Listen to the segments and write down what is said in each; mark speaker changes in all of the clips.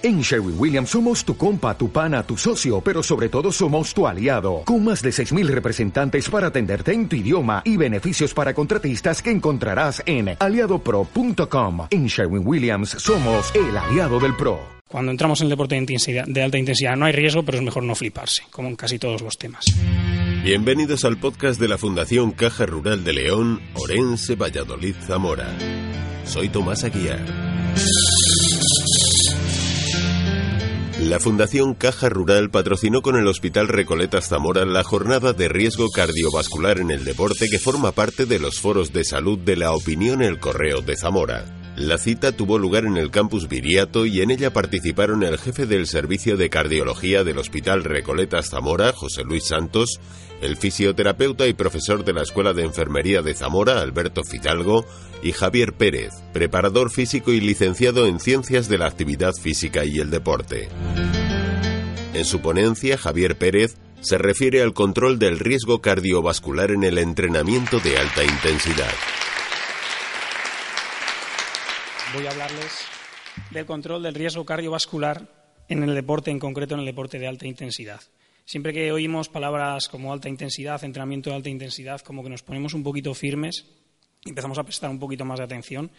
Speaker 1: En Sherwin Williams somos tu compa, tu pana, tu socio, pero sobre todo somos tu aliado, con más de 6.000 representantes para atenderte en tu idioma y beneficios para contratistas que encontrarás en aliadopro.com. En Sherwin Williams somos el aliado del PRO.
Speaker 2: Cuando entramos en el deporte de, intensidad, de alta intensidad no hay riesgo, pero es mejor no fliparse, como en casi todos los temas.
Speaker 3: Bienvenidos al podcast de la Fundación Caja Rural de León, Orense, Valladolid, Zamora. Soy Tomás Aguiar. La Fundación Caja Rural patrocinó con el Hospital Recoletas Zamora la jornada de riesgo cardiovascular en el deporte que forma parte de los foros de salud de la opinión El Correo de Zamora. La cita tuvo lugar en el campus Viriato y en ella participaron el jefe del Servicio de Cardiología del Hospital Recoletas Zamora, José Luis Santos, el fisioterapeuta y profesor de la Escuela de Enfermería de Zamora, Alberto Fidalgo, y Javier Pérez, preparador físico y licenciado en Ciencias de la Actividad Física y el Deporte. En su ponencia, Javier Pérez se refiere al control del riesgo cardiovascular en el entrenamiento de alta intensidad.
Speaker 2: Voy a hablarles del control del riesgo cardiovascular en el deporte, en concreto en el deporte de alta intensidad. Siempre que oímos palabras como alta intensidad, entrenamiento de alta intensidad, como que nos ponemos un poquito firmes y empezamos a prestar un poquito más de atención.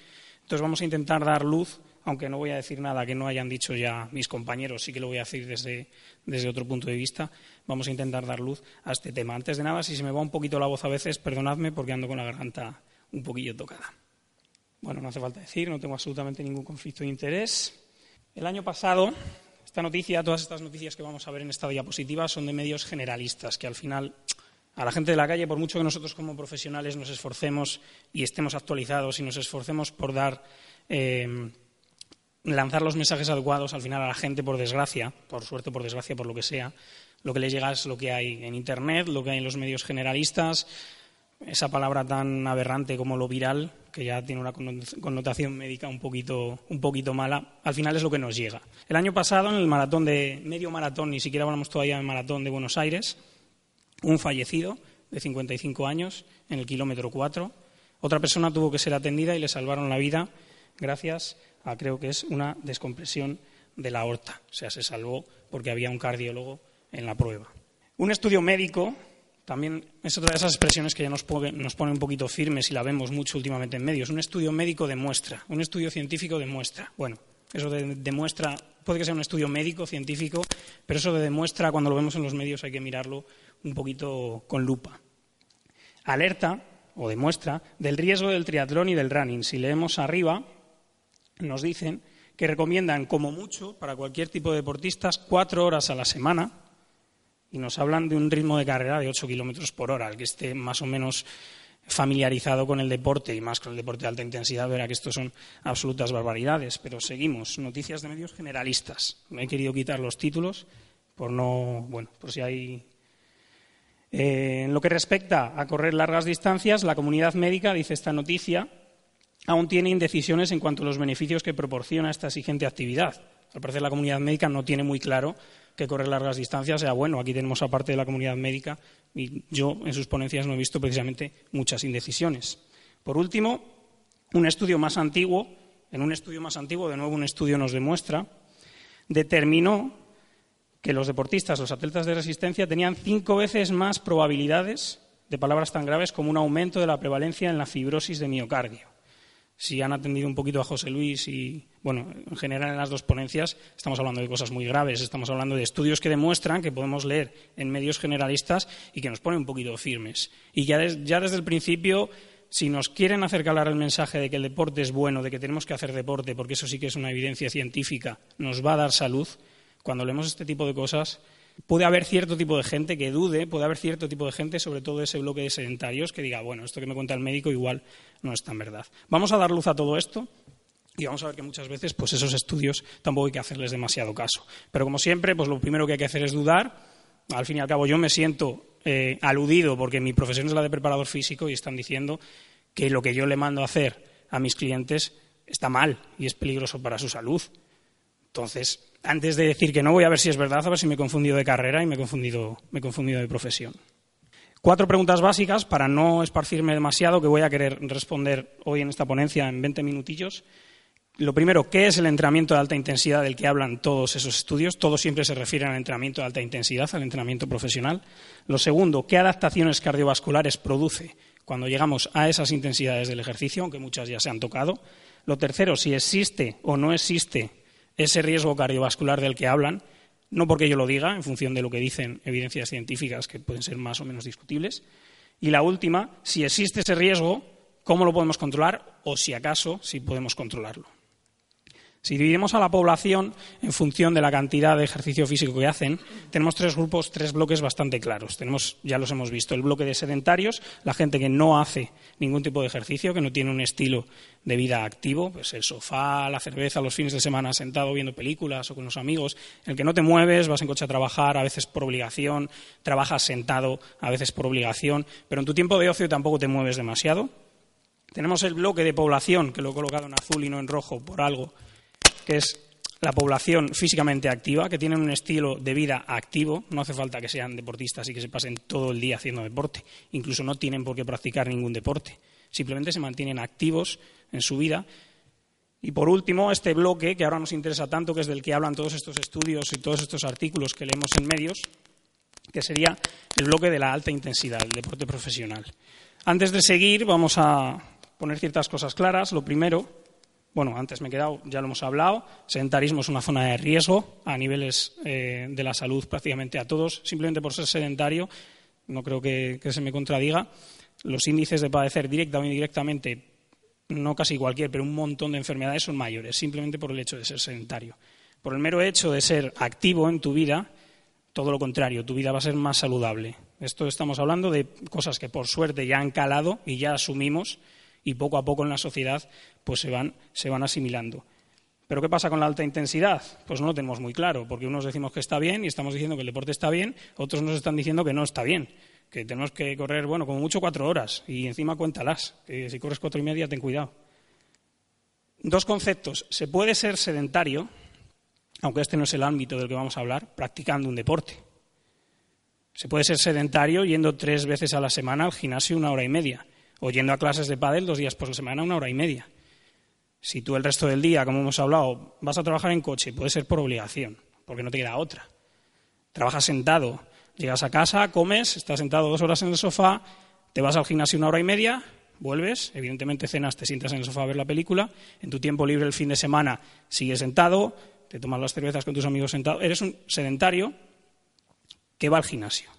Speaker 2: Entonces vamos a intentar dar luz, aunque no voy a decir nada que no hayan dicho ya mis compañeros, sí que lo voy a decir desde, desde otro punto de vista, vamos a intentar dar luz a este tema. Antes de nada, si se me va un poquito la voz a veces, perdonadme porque ando con la garganta un poquillo tocada. Bueno, no hace falta decir, no tengo absolutamente ningún conflicto de interés. El año pasado, esta noticia, todas estas noticias que vamos a ver en esta diapositiva son de medios generalistas, que al final a la gente de la calle, por mucho que nosotros como profesionales nos esforcemos y estemos actualizados y nos esforcemos por dar, eh, lanzar los mensajes adecuados, al final a la gente, por desgracia, por suerte, por desgracia, por lo que sea, lo que le llega es lo que hay en Internet, lo que hay en los medios generalistas, esa palabra tan aberrante como lo viral, que ya tiene una connotación médica un poquito, un poquito mala, al final es lo que nos llega. El año pasado, en el maratón de medio maratón, ni siquiera hablamos todavía del maratón de Buenos Aires, un fallecido de 55 años en el kilómetro 4. Otra persona tuvo que ser atendida y le salvaron la vida gracias a, creo que es, una descompresión de la aorta. O sea, se salvó porque había un cardiólogo en la prueba. Un estudio médico también es otra de esas expresiones que ya nos pone, un poquito firmes y la vemos mucho últimamente en medios. Un estudio médico demuestra, un estudio científico demuestra. Bueno, eso de, demuestra, puede que sea un estudio médico, científico, pero eso de demuestra, cuando lo vemos en los medios, hay que mirarlo un poquito con lupa. Alerta, o demuestra, del riesgo del triatlón y del running. Si leemos arriba, nos dicen que recomiendan, como mucho, para cualquier tipo de deportistas, cuatro horas a la semana y nos hablan de un ritmo de carrera de 8 kilómetros por hora. El que esté más o menos familiarizado con el deporte y más con el deporte de alta intensidad verá que esto son absolutas barbaridades. Pero seguimos. Noticias de medios generalistas. Me he querido quitar los títulos por no. Bueno, por si hay. Eh, en lo que respecta a correr largas distancias, la comunidad médica, dice esta noticia, aún tiene indecisiones en cuanto a los beneficios que proporciona esta exigente actividad. Al parecer, la comunidad médica no tiene muy claro que correr largas distancias sea bueno. Aquí tenemos aparte de la comunidad médica y yo en sus ponencias no he visto precisamente muchas indecisiones. Por último, un estudio más antiguo, en un estudio más antiguo, de nuevo un estudio nos demuestra, determinó que los deportistas, los atletas de resistencia, tenían cinco veces más probabilidades de palabras tan graves como un aumento de la prevalencia en la fibrosis de miocardio si han atendido un poquito a José Luis y, bueno, en general en las dos ponencias estamos hablando de cosas muy graves, estamos hablando de estudios que demuestran que podemos leer en medios generalistas y que nos ponen un poquito firmes. Y ya, ya desde el principio, si nos quieren hacer calar el mensaje de que el deporte es bueno, de que tenemos que hacer deporte, porque eso sí que es una evidencia científica, nos va a dar salud, cuando leemos este tipo de cosas, puede haber cierto tipo de gente que dude, puede haber cierto tipo de gente, sobre todo ese bloque de sedentarios, que diga, bueno, esto que me cuenta el médico igual no es tan verdad. Vamos a dar luz a todo esto y vamos a ver que muchas veces pues esos estudios tampoco hay que hacerles demasiado caso. Pero como siempre, pues lo primero que hay que hacer es dudar. Al fin y al cabo yo me siento eh, aludido porque mi profesión es la de preparador físico y están diciendo que lo que yo le mando a hacer a mis clientes está mal y es peligroso para su salud. Entonces, antes de decir que no, voy a ver si es verdad, a ver si me he confundido de carrera y me he confundido, me he confundido de profesión. Cuatro preguntas básicas para no esparcirme demasiado que voy a querer responder hoy en esta ponencia en 20 minutillos. Lo primero, ¿qué es el entrenamiento de alta intensidad del que hablan todos esos estudios? Todos siempre se refieren al entrenamiento de alta intensidad, al entrenamiento profesional. Lo segundo, ¿qué adaptaciones cardiovasculares produce cuando llegamos a esas intensidades del ejercicio, aunque muchas ya se han tocado? Lo tercero, si existe o no existe ese riesgo cardiovascular del que hablan, no porque yo lo diga, en función de lo que dicen evidencias científicas que pueden ser más o menos discutibles. Y la última, si existe ese riesgo, ¿cómo lo podemos controlar o si acaso, si podemos controlarlo? Si dividimos a la población en función de la cantidad de ejercicio físico que hacen, tenemos tres grupos, tres bloques bastante claros. Tenemos, ya los hemos visto, el bloque de sedentarios, la gente que no hace ningún tipo de ejercicio, que no tiene un estilo de vida activo, pues el sofá, la cerveza, los fines de semana sentado viendo películas o con los amigos, el que no te mueves, vas en coche a trabajar, a veces por obligación, trabajas sentado, a veces por obligación, pero en tu tiempo de ocio tampoco te mueves demasiado. Tenemos el bloque de población, que lo he colocado en azul y no en rojo por algo, que es la población físicamente activa, que tienen un estilo de vida activo, no hace falta que sean deportistas y que se pasen todo el día haciendo deporte, incluso no tienen por qué practicar ningún deporte, simplemente se mantienen activos en su vida. Y por último, este bloque que ahora nos interesa tanto, que es del que hablan todos estos estudios y todos estos artículos que leemos en medios, que sería el bloque de la alta intensidad, el deporte profesional. Antes de seguir, vamos a poner ciertas cosas claras. Lo primero bueno, antes me he quedado, ya lo hemos hablado, sedentarismo es una zona de riesgo a niveles eh, de la salud prácticamente a todos, simplemente por ser sedentario, no creo que, se me contradiga. Los índices de padecer directa o indirectamente, no casi cualquier, pero un montón de enfermedades son mayores, simplemente por el hecho de ser sedentario. Por el mero hecho de ser activo en tu vida, todo lo contrario, tu vida va a ser más saludable. Esto estamos hablando de cosas que por suerte ya han calado y ya asumimos y poco a poco en la sociedad pues se van, se van asimilando. ¿Pero qué pasa con la alta intensidad? Pues no lo tenemos muy claro, porque unos decimos que está bien y estamos diciendo que el deporte está bien, otros nos están diciendo que no está bien, que tenemos que correr, bueno, como mucho cuatro horas y encima cuéntalas, que si corres cuatro y media ten cuidado. Dos conceptos. Se puede ser sedentario, aunque este no es el ámbito del que vamos a hablar, practicando un deporte. Se puede ser sedentario yendo tres veces a la semana al gimnasio una hora y media o yendo a clases de pádel dos días por semana, una hora y media. Si tú el resto del día, como hemos hablado, vas a trabajar en coche, puede ser por obligación, porque no te queda otra. Trabajas sentado, llegas a casa, comes, estás sentado dos horas en el sofá, te vas al gimnasio una hora y media, vuelves, evidentemente cenas, te sientas en el sofá a ver la película, en tu tiempo libre el fin de semana sigues sentado, te tomas las cervezas con tus amigos sentados, eres un sedentario que va al gimnasio.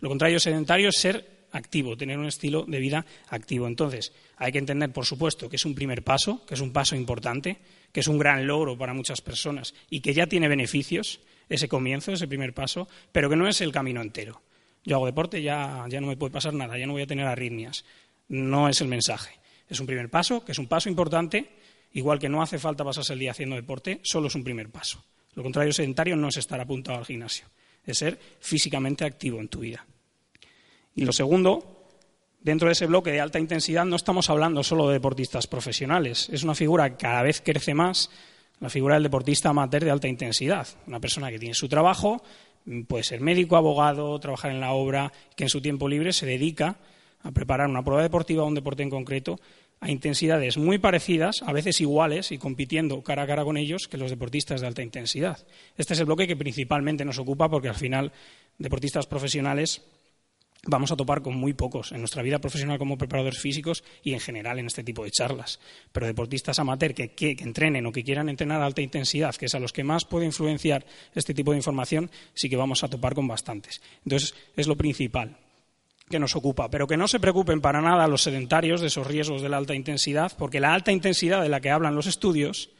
Speaker 2: Lo contrario sedentario es ser activo, tener un estilo de vida activo. Entonces, hay que entender, por supuesto, que es un primer paso, que es un paso importante, que es un gran logro para muchas personas y que ya tiene beneficios ese comienzo, ese primer paso, pero que no es el camino entero. Yo hago deporte, ya, ya no me puede pasar nada, ya no voy a tener arritmias. No es el mensaje. Es un primer paso, que es un paso importante, igual que no hace falta pasarse el día haciendo deporte, solo es un primer paso. Lo contrario sedentario no es estar apuntado al gimnasio, es ser físicamente activo en tu vida. Y lo segundo, dentro de ese bloque de alta intensidad no estamos hablando solo de deportistas profesionales, es una figura que cada vez crece más, la figura del deportista amateur de alta intensidad, una persona que tiene su trabajo, puede ser médico, abogado, trabajar en la obra, que en su tiempo libre se dedica a preparar una prueba deportiva o un deporte en concreto a intensidades muy parecidas, a veces iguales y compitiendo cara a cara con ellos que los deportistas de alta intensidad. Este es el bloque que principalmente nos ocupa porque al final deportistas profesionales vamos a topar con muy pocos en nuestra vida profesional como preparadores físicos y en general en este tipo de charlas. Pero deportistas amateur que, que, entrenen o que quieran entrenar a alta intensidad, que es a los que más puede influenciar este tipo de información, sí que vamos a topar con bastantes. Entonces, es lo principal que nos ocupa. Pero que no se preocupen para nada los sedentarios de esos riesgos de la alta intensidad, porque la alta intensidad de la que hablan los estudios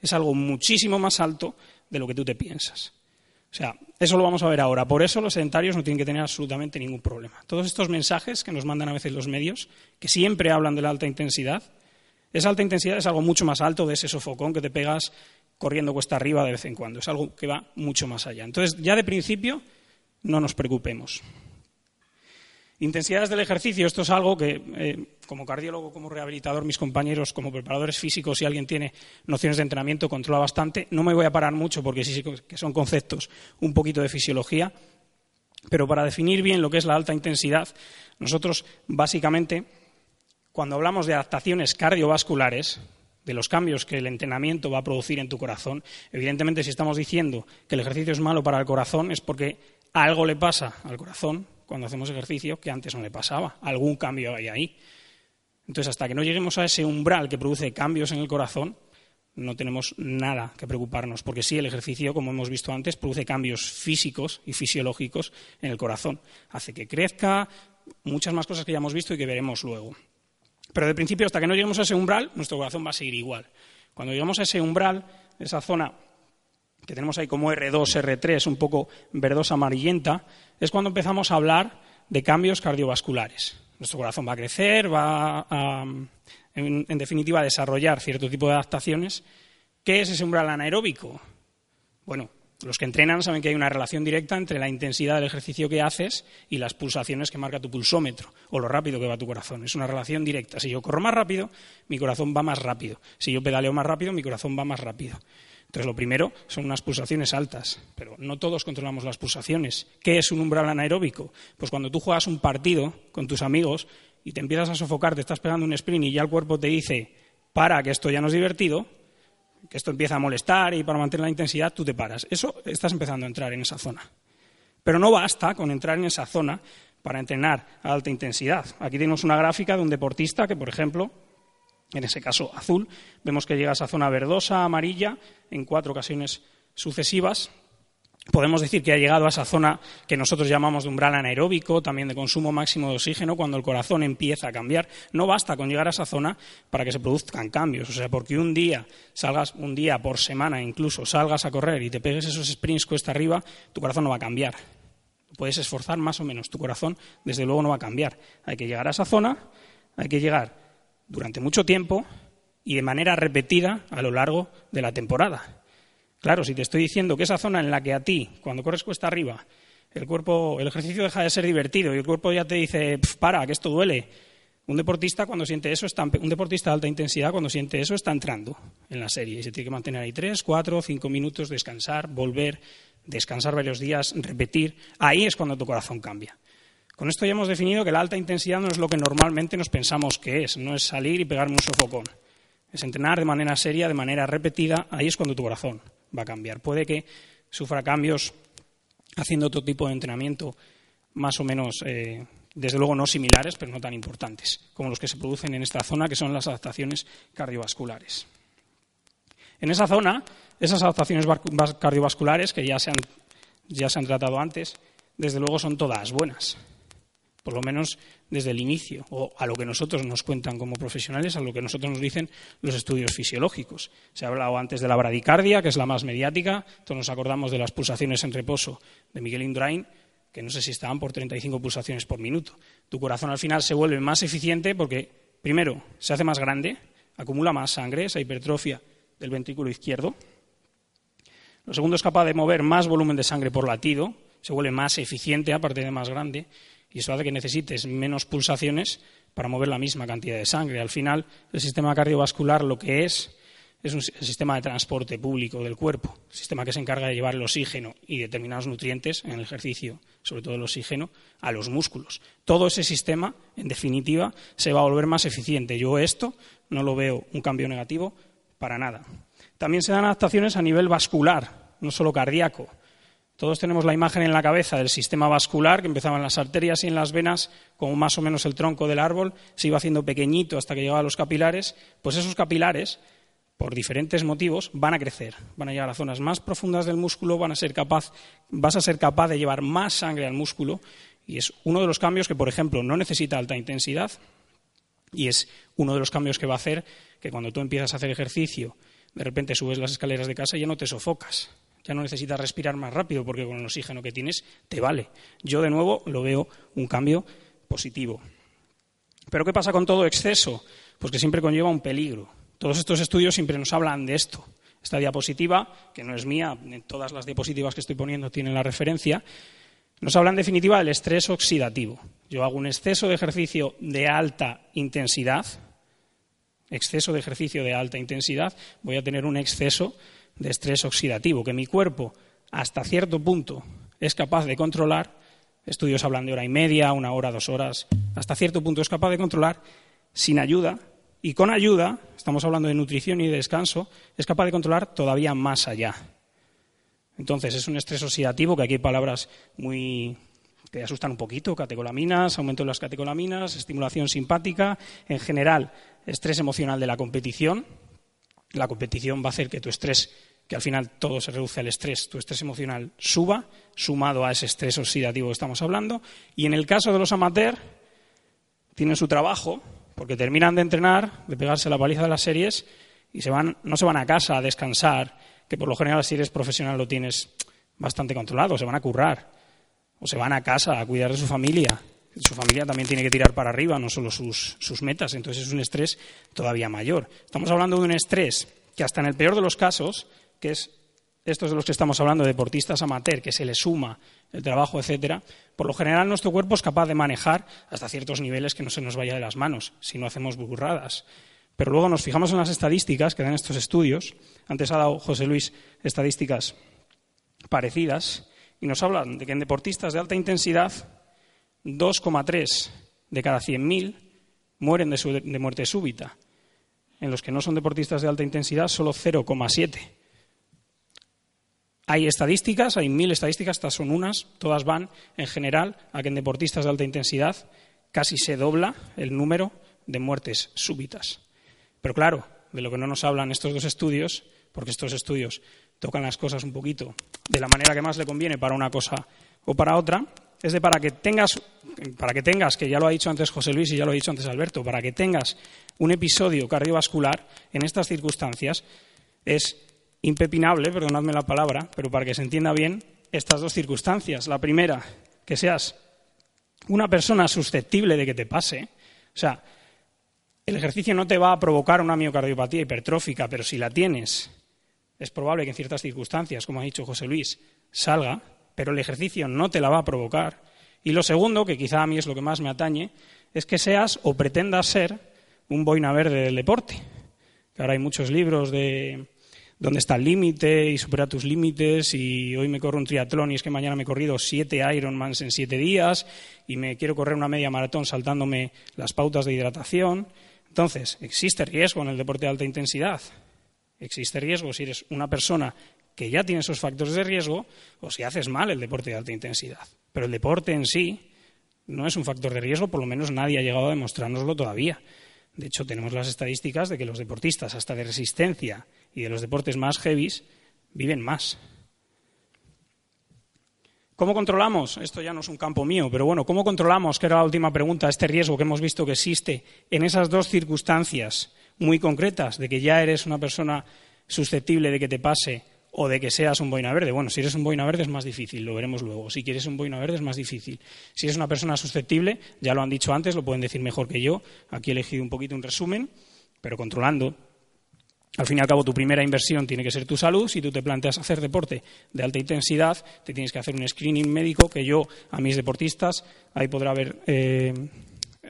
Speaker 2: es algo muchísimo más alto de lo que tú te piensas. O sea, eso lo vamos a ver ahora. Por eso los sedentarios no tienen que tener absolutamente ningún problema. Todos estos mensajes que nos mandan a veces los medios, que siempre hablan de la alta intensidad, esa alta intensidad es algo mucho más alto de ese sofocón que te pegas corriendo cuesta arriba de vez en cuando. Es algo que va mucho más allá. Entonces, ya de principio, no nos preocupemos. Intensidades del ejercicio, esto es algo que, eh, como cardiólogo, como rehabilitador, mis compañeros, como preparadores físicos, si alguien tiene nociones de entrenamiento, controla bastante. No me voy a parar mucho porque sí que son conceptos un poquito de fisiología, pero para definir bien lo que es la alta intensidad, nosotros básicamente, cuando hablamos de adaptaciones cardiovasculares, de los cambios que el entrenamiento va a producir en tu corazón. Evidentemente, si estamos diciendo que el ejercicio es malo para el corazón, es porque algo le pasa al corazón cuando hacemos ejercicio que antes no le pasaba. Algún cambio hay ahí. Entonces, hasta que no lleguemos a ese umbral que produce cambios en el corazón, no tenemos nada que preocuparnos, porque sí, el ejercicio, como hemos visto antes, produce cambios físicos y fisiológicos en el corazón. Hace que crezca, muchas más cosas que ya hemos visto y que veremos luego. Pero de principio, hasta que no lleguemos a ese umbral, nuestro corazón va a seguir igual. Cuando lleguemos a ese umbral, esa zona que tenemos ahí como R2, R3, un poco verdosa amarillenta, es cuando empezamos a hablar de cambios cardiovasculares. Nuestro corazón va a crecer, va a, en, en definitiva, a desarrollar cierto tipo de adaptaciones. ¿Qué es ese umbral anaeróbico? Bueno, los que entrenan saben que hay una relación directa entre la intensidad del ejercicio que haces y las pulsaciones que marca tu pulsómetro o lo rápido que va tu corazón. Es una relación directa. Si yo corro más rápido, mi corazón va más rápido. Si yo pedaleo más rápido, mi corazón va más rápido. Entonces, lo primero son unas pulsaciones altas, pero no todos controlamos las pulsaciones. ¿Qué es un umbral anaeróbico? Pues cuando tú juegas un partido con tus amigos y te empiezas a sofocar, te estás pegando un sprint y ya el cuerpo te dice, para, que esto ya no es divertido, que esto empieza a molestar y para mantener la intensidad tú te paras. Eso estás empezando a entrar en esa zona. Pero no basta con entrar en esa zona para entrenar a alta intensidad. Aquí tenemos una gráfica de un deportista que, por ejemplo, en ese caso azul, vemos que llega a esa zona verdosa, amarilla, en cuatro ocasiones sucesivas, Podemos decir que ha llegado a esa zona que nosotros llamamos de umbral anaeróbico, también de consumo máximo de oxígeno, cuando el corazón empieza a cambiar. No basta con llegar a esa zona para que se produzcan cambios. O sea, porque un día salgas, un día por semana incluso, salgas a correr y te pegues esos sprints cuesta arriba, tu corazón no va a cambiar. Puedes esforzar más o menos, tu corazón desde luego no va a cambiar. Hay que llegar a esa zona, hay que llegar durante mucho tiempo y de manera repetida a lo largo de la temporada. Claro, si te estoy diciendo que esa zona en la que a ti, cuando corres cuesta arriba, el cuerpo, el ejercicio deja de ser divertido y el cuerpo ya te dice, para, que esto duele. Un deportista cuando siente eso está, un deportista de alta intensidad cuando siente eso está entrando en la serie y se tiene que mantener ahí tres, cuatro, cinco minutos, descansar, volver, descansar varios días, repetir. Ahí es cuando tu corazón cambia. Con esto ya hemos definido que la alta intensidad no es lo que normalmente nos pensamos que es, no es salir y pegarme un sofocón. Es entrenar de manera seria, de manera repetida, ahí es cuando tu corazón va a cambiar. Puede que sufra cambios haciendo otro tipo de entrenamiento más o menos, eh, desde luego no similares, pero no tan importantes, como los que se producen en esta zona, que son las adaptaciones cardiovasculares. En esa zona, esas adaptaciones cardiovasculares, que ya se han, ya se han tratado antes, desde luego son todas buenas por lo menos desde el inicio, o a lo que nosotros nos cuentan como profesionales, a lo que nosotros nos dicen los estudios fisiológicos. Se ha hablado antes de la bradicardia, que es la más mediática, todos nos acordamos de las pulsaciones en reposo de Miguel Indurain, que no sé si estaban por 35 pulsaciones por minuto. Tu corazón al final se vuelve más eficiente porque, primero, se hace más grande, acumula más sangre, esa hipertrofia del ventrículo izquierdo. Lo segundo es capaz de mover más volumen de sangre por latido, se vuelve más eficiente aparte de más grande y eso hace que necesites menos pulsaciones para mover la misma cantidad de sangre. Al final, el sistema cardiovascular lo que es es un sistema de transporte público del cuerpo, sistema que se encarga de llevar el oxígeno y determinados nutrientes en el ejercicio, sobre todo el oxígeno, a los músculos. Todo ese sistema, en definitiva, se va a volver más eficiente. Yo esto no lo veo un cambio negativo para nada. También se dan adaptaciones a nivel vascular, no solo cardíaco. Todos tenemos la imagen en la cabeza del sistema vascular que empezaba en las arterias y en las venas, como más o menos el tronco del árbol, se iba haciendo pequeñito hasta que llegaba a los capilares. Pues esos capilares, por diferentes motivos, van a crecer, van a llegar a zonas más profundas del músculo, van a ser capaz, vas a ser capaz de llevar más sangre al músculo y es uno de los cambios que, por ejemplo, no necesita alta intensidad y es uno de los cambios que va a hacer que cuando tú empiezas a hacer ejercicio, de repente subes las escaleras de casa y ya no te sofocas ya no necesitas respirar más rápido porque con el oxígeno que tienes te vale. Yo, de nuevo, lo veo un cambio positivo. Pero ¿qué pasa con todo exceso? Pues que siempre conlleva un peligro. Todos estos estudios siempre nos hablan de esto. Esta diapositiva, que no es mía, todas las diapositivas que estoy poniendo tienen la referencia, nos habla en definitiva del estrés oxidativo. Yo hago un exceso de ejercicio de alta intensidad, exceso de ejercicio de alta intensidad, voy a tener un exceso de estrés oxidativo que mi cuerpo hasta cierto punto es capaz de controlar, estudios hablan de hora y media, una hora, dos horas, hasta cierto punto es capaz de controlar sin ayuda Y con ayuda, estamos hablando de nutrición y de descanso, es capaz de controlar todavía más allá. Entonces, es un estrés oxidativo, que aquí hay palabras muy que asustan un poquito, catecolaminas, aumento de las catecolaminas, estimulación simpática, en general, estrés emocional de la competición. La competición va a hacer que tu estrés, que al final todo se reduce al estrés, tu estrés emocional suba, sumado a ese estrés oxidativo que estamos hablando. Y en el caso de los amateurs, tienen su trabajo, porque terminan de entrenar, de pegarse la paliza de las series, y se van, no se van a casa a descansar, que por lo general si eres profesional lo tienes bastante controlado, se van a currar, o se van a casa a cuidar de su familia. Su familia también tiene que tirar para arriba, no solo sus, sus metas, entonces es un estrés todavía mayor. Estamos hablando de un estrés que hasta en el peor de los casos, que es estos de los que estamos hablando, deportistas amateur, que se les suma el trabajo, etcétera, por lo general nuestro cuerpo es capaz de manejar hasta ciertos niveles que no se nos vaya de las manos si no hacemos burradas. Pero luego nos fijamos en las estadísticas que dan estos estudios. Antes ha dado José Luis estadísticas parecidas y nos hablan de que en deportistas de alta intensidad 2,3 de cada 100.000 mueren de, de muerte súbita. En los que no son deportistas de alta intensidad, solo 0,7. Hay estadísticas, hay mil estadísticas, estas son unas, todas van en general a que en deportistas de alta intensidad casi se dobla el número de muertes súbitas. Pero claro, de lo que no nos hablan estos dos estudios, porque estos estudios tocan las cosas un poquito de la manera que más le conviene para una cosa o para otra, es de para que tengas, para que tengas, que ya lo ha dicho antes José Luis y ya lo ha dicho antes Alberto, para que tengas un episodio cardiovascular en estas circunstancias, es impepinable, perdonadme la palabra, pero para que se entienda bien, estas dos circunstancias. La primera, que seas una persona susceptible de que te pase. O sea, el ejercicio no te va a provocar una miocardiopatía hipertrófica, pero si la tienes, es probable que en ciertas circunstancias, como ha dicho José Luis, salga, pero el ejercicio no te la va a provocar. Y lo segundo, que quizá a mí es lo que más me atañe, es que seas o pretendas ser un boina verde del deporte. Que ahora hay muchos libros de dónde está el límite y supera tus límites y hoy me corro un triatlón y es que mañana me he corrido siete Ironmans en siete días y me quiero correr una media maratón saltándome las pautas de hidratación. Entonces, ¿existe riesgo en el deporte de alta intensidad? Existe riesgo si eres una persona que ya tiene esos factores de riesgo o si haces mal el deporte de alta intensidad. Pero el deporte en sí no es un factor de riesgo, por lo menos nadie ha llegado a demostrárnoslo todavía. De hecho, tenemos las estadísticas de que los deportistas, hasta de resistencia y de los deportes más heavies, viven más. ¿Cómo controlamos? Esto ya no es un campo mío, pero bueno, ¿cómo controlamos, que era la última pregunta, este riesgo que hemos visto que existe en esas dos circunstancias muy concretas, de que ya eres una persona susceptible de que te pase o de que seas un boina verde. Bueno, si eres un boina verde es más difícil, lo veremos luego. Si quieres un boina verde es más difícil. Si eres una persona susceptible, ya lo han dicho antes, lo pueden decir mejor que yo. Aquí he elegido un poquito un resumen, pero controlando. Al fin y al cabo, tu primera inversión tiene que ser tu salud. Si tú te planteas hacer deporte de alta intensidad, te tienes que hacer un screening médico que yo, a mis deportistas, ahí podrá haber eh,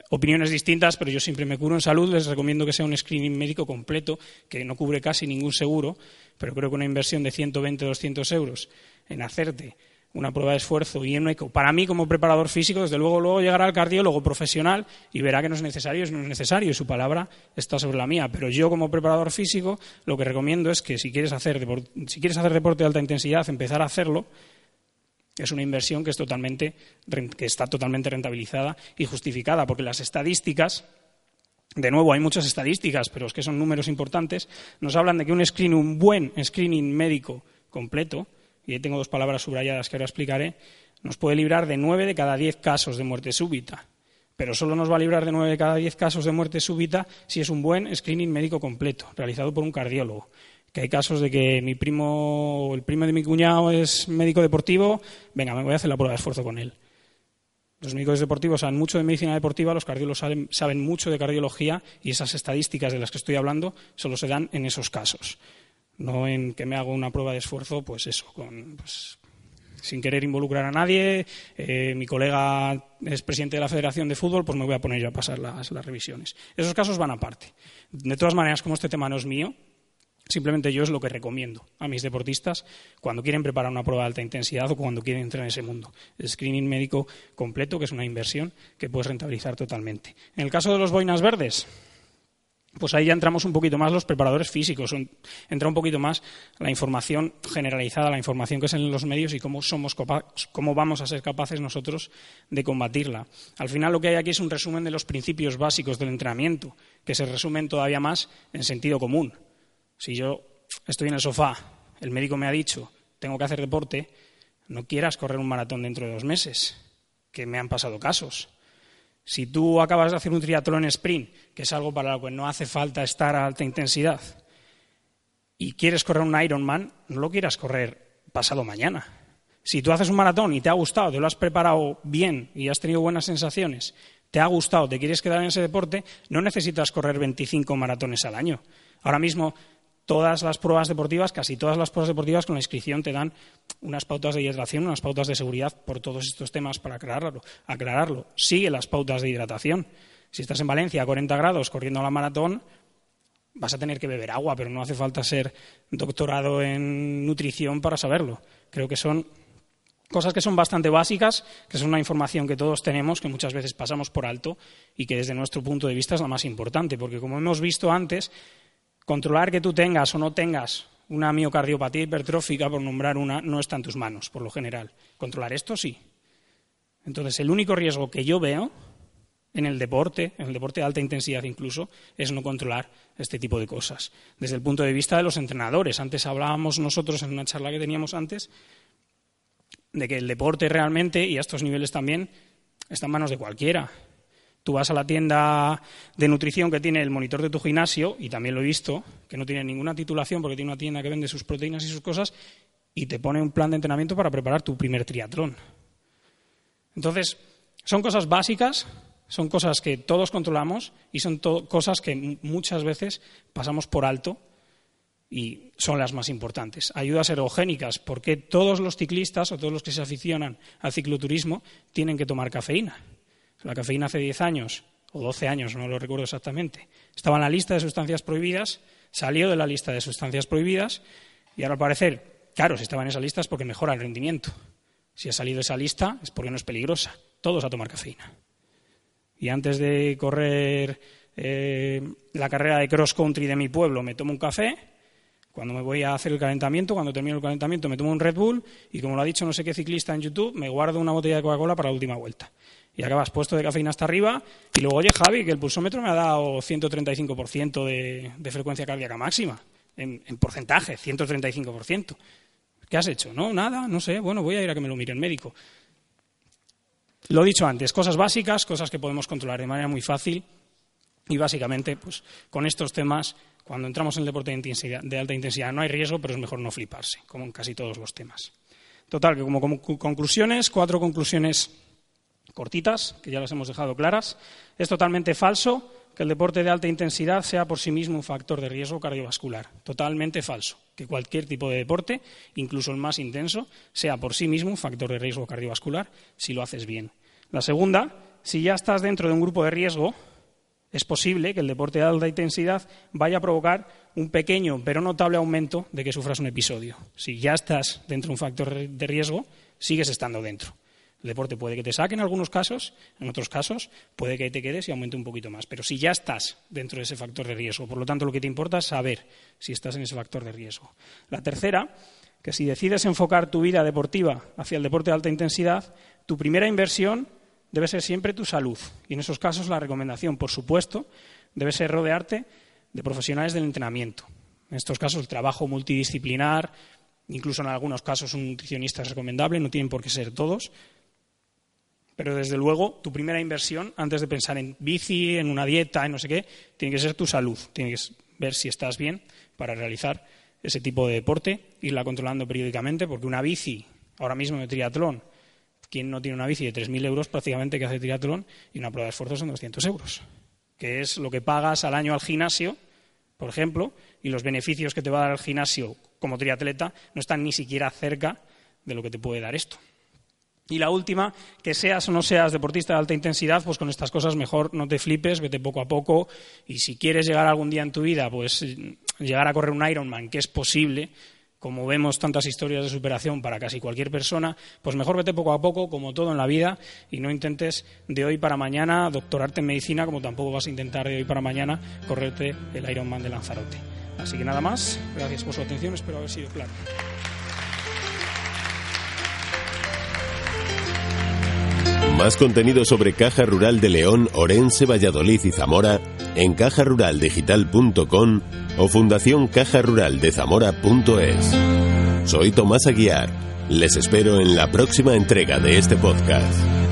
Speaker 2: opiniones distintas, pero yo siempre me curo en salud. Les recomiendo que sea un screening médico completo, que no cubre casi ningún seguro, pero creo que una inversión de 120 o 200 euros en hacerte una prueba de esfuerzo y un eco, para mí como preparador físico, desde luego luego llegará al cardiólogo profesional y verá que no es necesario, no es necesario y su palabra está sobre la mía. Pero yo como preparador físico lo que recomiendo es que si quieres hacer, si quieres hacer deporte de alta intensidad, empezar a hacerlo es una inversión que, está totalmente rentabilizada y justificada, porque las estadísticas, de nuevo, hay muchas estadísticas, pero es que son números importantes, nos hablan de que un screening, un buen screening médico completo, y ahí tengo dos palabras subrayadas que ahora explicaré, nos puede librar de nueve de cada diez casos de muerte súbita. Pero solo nos va a librar de nueve de cada diez casos de muerte súbita si es un buen screening médico completo, realizado por un cardiólogo que hay casos de que mi primo, el primo de mi cuñado es médico deportivo, venga, me voy a hacer la prueba de esfuerzo con él. Los médicos deportivos saben mucho de medicina deportiva, los cardiólogos saben, mucho de cardiología y esas estadísticas de las que estoy hablando solo se dan en esos casos. No en que me hago una prueba de esfuerzo, pues eso, pues, sin querer involucrar a nadie. Eh, mi colega es presidente de la Federación de Fútbol, pues me voy a poner yo a pasar las, las revisiones. Esos casos van aparte. De todas maneras, como este tema no es mío, Simplemente yo es lo que recomiendo a mis deportistas cuando quieren preparar una prueba de alta intensidad o cuando quieren entrar en ese mundo. El screening médico completo, que es una inversión que puedes rentabilizar totalmente. En el caso de los boinas verdes, pues ahí ya entramos un poquito más los preparadores físicos, entra un poquito más la información generalizada, la información que es en los medios y cómo somos cómo vamos a ser capaces nosotros de combatirla. Al final lo que hay aquí es un resumen de los principios básicos del entrenamiento, que se resumen todavía más en sentido común. Si yo estoy en el sofá, el médico me ha dicho, tengo que hacer deporte, no quieras correr un maratón dentro de dos meses, que me han pasado casos. Si tú acabas de hacer un triatlón sprint, que es algo para lo que no hace falta estar a alta intensidad, y quieres correr un Ironman, no lo quieras correr pasado mañana. Si tú haces un maratón y te ha gustado, te lo has preparado bien y has tenido buenas sensaciones, te ha gustado, te quieres quedar en ese deporte, no necesitas correr 25 maratones al año. Ahora mismo todas las pruebas deportivas, casi todas las pruebas deportivas con la inscripción te dan unas pautas de hidratación, unas pautas de seguridad por todos estos temas para aclararlo. Sigue las pautas de hidratación. Si estás en Valencia a 40 grados corriendo la maratón, vas a tener que beber agua, pero no hace falta ser doctorado en nutrición para saberlo. Creo que son cosas que son bastante básicas, que son una información que todos tenemos, que muchas veces pasamos por alto y que desde nuestro punto de vista es la más importante, porque como hemos visto antes, Controlar que tú tengas o no tengas una miocardiopatía hipertrófica, por nombrar una, no está en tus manos, por lo general. Controlar esto sí. Entonces, el único riesgo que yo veo en el deporte, en el deporte de alta intensidad incluso, es no controlar este tipo de cosas. Desde el punto de vista de los entrenadores, antes hablábamos nosotros en una charla que teníamos antes de que el deporte realmente, y a estos niveles también, está en manos de cualquiera. Tú vas a la tienda de nutrición que tiene el monitor de tu gimnasio, y también lo he visto, que no tiene ninguna titulación porque tiene una tienda que vende sus proteínas y sus cosas, y te pone un plan de entrenamiento para preparar tu primer triatlón. Entonces, son cosas básicas, son cosas que todos controlamos y son cosas que muchas veces pasamos por alto y son las más importantes. Ayudas ergogénicas, porque todos los ciclistas o todos los que se aficionan al cicloturismo tienen que tomar cafeína. La cafeína hace 10 años, o 12 años, no lo recuerdo exactamente, estaba en la lista de sustancias prohibidas, salió de la lista de sustancias prohibidas y ahora al parecer, claro, si estaba en esa lista es porque mejora el rendimiento. Si ha salido de esa lista es porque no es peligrosa. Todos a tomar cafeína. Y antes de correr eh, la carrera de cross country de mi pueblo, me tomo un café. Cuando me voy a hacer el calentamiento, cuando termino el calentamiento, me tomo un Red Bull y, como lo ha dicho no sé qué ciclista en YouTube, me guardo una botella de Coca-Cola para la última vuelta y acabas puesto de cafeína hasta arriba y luego, oye, Javi, que el pulsómetro me ha dado 135% de, de frecuencia cardíaca máxima, en, porcentaje, 135%. ¿Qué has hecho? No, nada, no sé, bueno, voy a ir a que me lo mire el médico. Lo he dicho antes, cosas básicas, cosas que podemos controlar de manera muy fácil y básicamente, pues con estos temas, cuando entramos en el deporte de, alta intensidad no hay riesgo, pero es mejor no fliparse, como en casi todos los temas. Total, que como conclusiones, cuatro conclusiones cortitas, que ya las hemos dejado claras. Es totalmente falso que el deporte de alta intensidad sea por sí mismo un factor de riesgo cardiovascular. Totalmente falso. Que cualquier tipo de deporte, incluso el más intenso, sea por sí mismo un factor de riesgo cardiovascular si lo haces bien. La segunda, si ya estás dentro de un grupo de riesgo, es posible que el deporte de alta intensidad vaya a provocar un pequeño pero notable aumento de que sufras un episodio. Si ya estás dentro de un factor de riesgo, sigues estando dentro. El deporte puede que te saque en algunos casos, en otros casos puede que te quedes y aumente un poquito más. Pero si ya estás dentro de ese factor de riesgo, por lo tanto lo que te importa es saber si estás en ese factor de riesgo. La tercera, que si decides enfocar tu vida deportiva hacia el deporte de alta intensidad, tu primera inversión debe ser siempre tu salud. Y en esos casos la recomendación, por supuesto, debe ser rodearte de profesionales del entrenamiento. En estos casos el trabajo multidisciplinar, incluso en algunos casos un nutricionista es recomendable, no tienen por qué ser todos, pero desde luego, tu primera inversión, antes de pensar en bici, en una dieta, en no sé qué, tiene que ser tu salud. Tienes que ver si estás bien para realizar ese tipo de deporte, irla controlando periódicamente, porque una bici, ahora mismo de triatlón, quien no tiene una bici de 3.000 euros prácticamente que hace triatlón y una prueba de esfuerzo son 200 euros, que es lo que pagas al año al gimnasio, por ejemplo, y los beneficios que te va a dar el gimnasio como triatleta no están ni siquiera cerca de lo que te puede dar esto. Y la última, que seas o no seas deportista de alta intensidad, pues con estas cosas mejor no te flipes, vete poco a poco. Y si quieres llegar algún día en tu vida, pues llegar a correr un Ironman, que es posible, como vemos tantas historias de superación para casi cualquier persona, pues mejor vete poco a poco, como todo en la vida, y no intentes de hoy para mañana doctorarte en medicina, como tampoco vas a intentar de hoy para mañana correrte el Ironman de Lanzarote. Así que nada más, gracias por su atención, espero haber sido claro.
Speaker 3: Más contenido sobre Caja Rural de León, Orense, Valladolid y Zamora en cajaruraldigital.com o Fundación Caja Rural de Zamora.es. Soy Tomás Aguiar. Les espero en la próxima entrega de este podcast.